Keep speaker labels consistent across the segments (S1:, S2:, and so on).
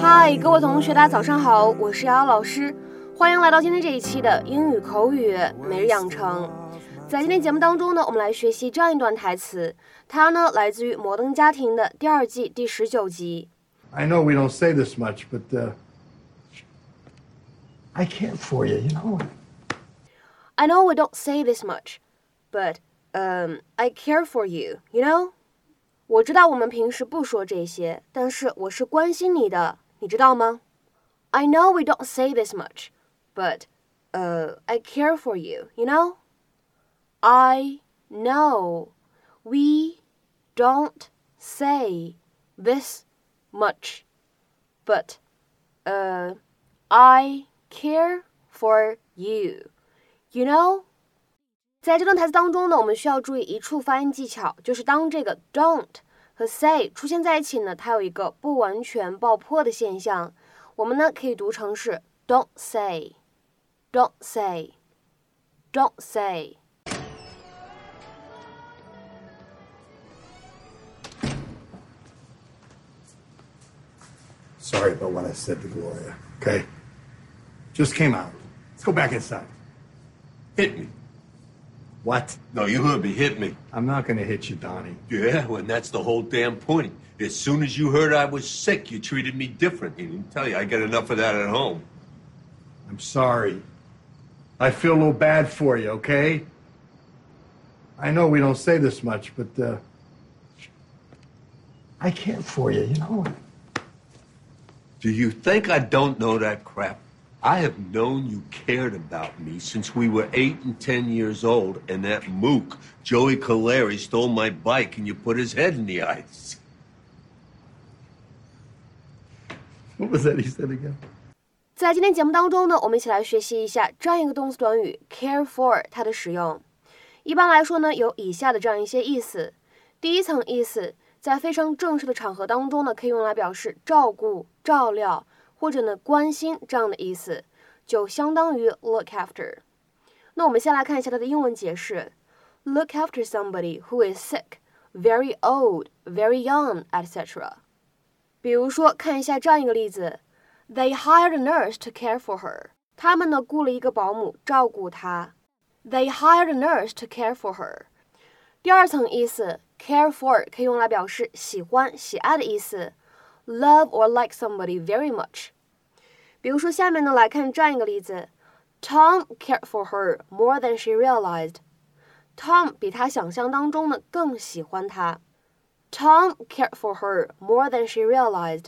S1: 嗨，各位同学，大家早上好，我是瑶瑶老师，欢迎来到今天这一期的英语口语每日养成。在今天节目当中呢，我们来学习这样一段台词，它呢来自于《摩登家庭》的第二季第十九集。
S2: I know we don't say this much, but uh, I care for you, you know.
S1: I know we don't say this much, but um, I care for you, you know. 我知道我们平时不说这些，但是我是关心你的，你知道吗？I know we don't say this much, but uh, I care for you, you know? I know we don't say this much, but uh, I care for you, you know? 在这段台词当中呢，我们需要注意一处发音技巧，就是当这个 don't 和 say 出现在一起呢，它有一个不完全爆破的现象。我们呢可以读成是 don't say，don't say，don't
S2: say。Sorry about what I said to Gloria, okay? Just came out. Let's go back inside.
S3: Hit me.
S2: What?
S3: No, you heard me. Hit me.
S2: I'm not gonna hit you, Donnie.
S3: Yeah, well, that's the whole damn point. As soon as you heard I was sick, you treated me different. I didn't tell you, I get enough of that at home.
S2: I'm sorry. I feel a little bad for you, okay? I know we don't say this much, but uh, I care for you, you know.
S3: Do you think I don't know that crap? I have known you cared about me since we were eight and ten years old, and that mook, Joey Caleri, stole my bike and you put his head in the ice.
S2: What was that he said again?
S1: 在今天节目当中呢，我们一起来学习一下这样一个动词短语 care for 它的使用。一般来说呢，有以下的这样一些意思。第一层意思，在非常正式的场合当中呢，可以用来表示照顾、照料。 或者呢，关心这样的意思，就相当于 look after。那我们先来看一下它的英文解释：look after somebody who is sick, very old, very young, etc. 比如说，看一下这样一个例子：They hired a nurse to care for her。他们呢雇了一个保姆照顾她。They hired a nurse to care for her。第二层意思，care for 可以用来表示喜欢、喜爱的意思。love or like somebody very much。比如说，下面呢来看这样一个例子：Tom cared for her more than she realized。Tom 比他想象当中呢更喜欢她。Tom cared for her more than she realized。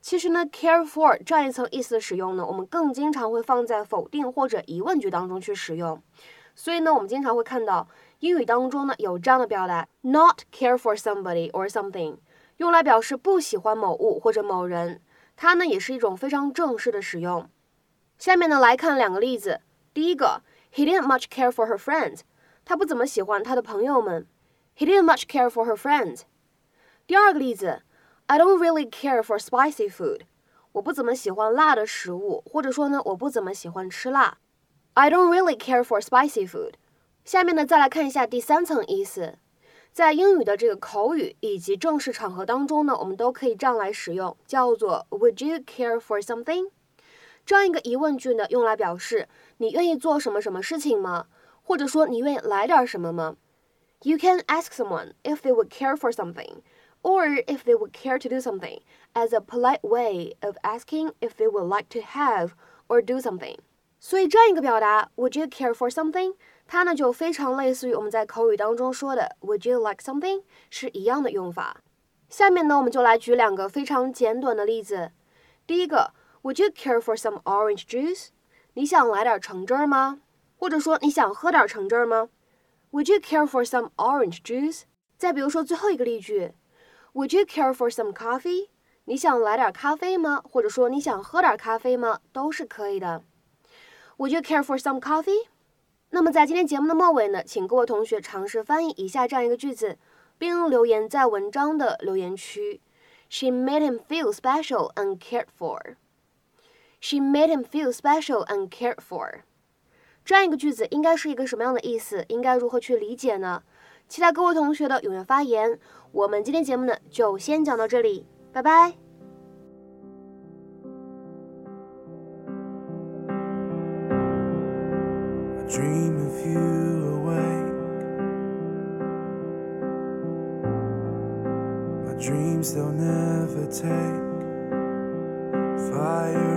S1: 其实呢，care for 这样一层意思的使用呢，我们更经常会放在否定或者疑问句当中去使用。所以呢，我们经常会看到英语当中呢有这样的表达：not care for somebody or something。 用来表示不喜欢某物或者某人，它呢也是一种非常正式的使用。下面呢来看两个例子。第一个，He didn't much care for her friends，他不怎么喜欢他的朋友们。He didn't much care for her friends。第二个例子，I don't really care for spicy food，我不怎么喜欢辣的食物，或者说呢我不怎么喜欢吃辣。I don't really care for spicy food。下面呢再来看一下第三层意思。在英语的这个口语以及正式场合当中呢，我们都可以这样来使用，叫做 Would you care for something？这样一个疑问句呢，用来表示你愿意做什么什么事情吗？或者说你愿意来点什么吗？You can ask someone if they would care for something, or if they would care to do something, as a polite way of asking if they would like to have or do something. 所以这样一个表达，Would you care for something？ 它呢就非常类似于我们在口语当中说的 "Would you like something" 是一样的用法。下面呢，我们就来举两个非常简短的例子。第一个，Would you care for some orange juice？你想来点橙汁吗？或者说你想喝点橙汁吗？Would you care for some orange juice？再比如说最后一个例句，Would you care for some coffee？你想来点咖啡吗？或者说你想喝点咖啡吗？都是可以的。Would you care for some coffee？那么在今天节目的末尾呢，请各位同学尝试翻译以下这样一个句子，并留言在文章的留言区。She made him feel special and cared for. She made him feel special and cared for. 这样一个句子应该是一个什么样的意思？应该如何去理解呢？期待各位同学的踊跃发言。我们今天节目呢就先讲到这里，拜拜。
S4: Dream of you awake. My dreams, they'll never take fire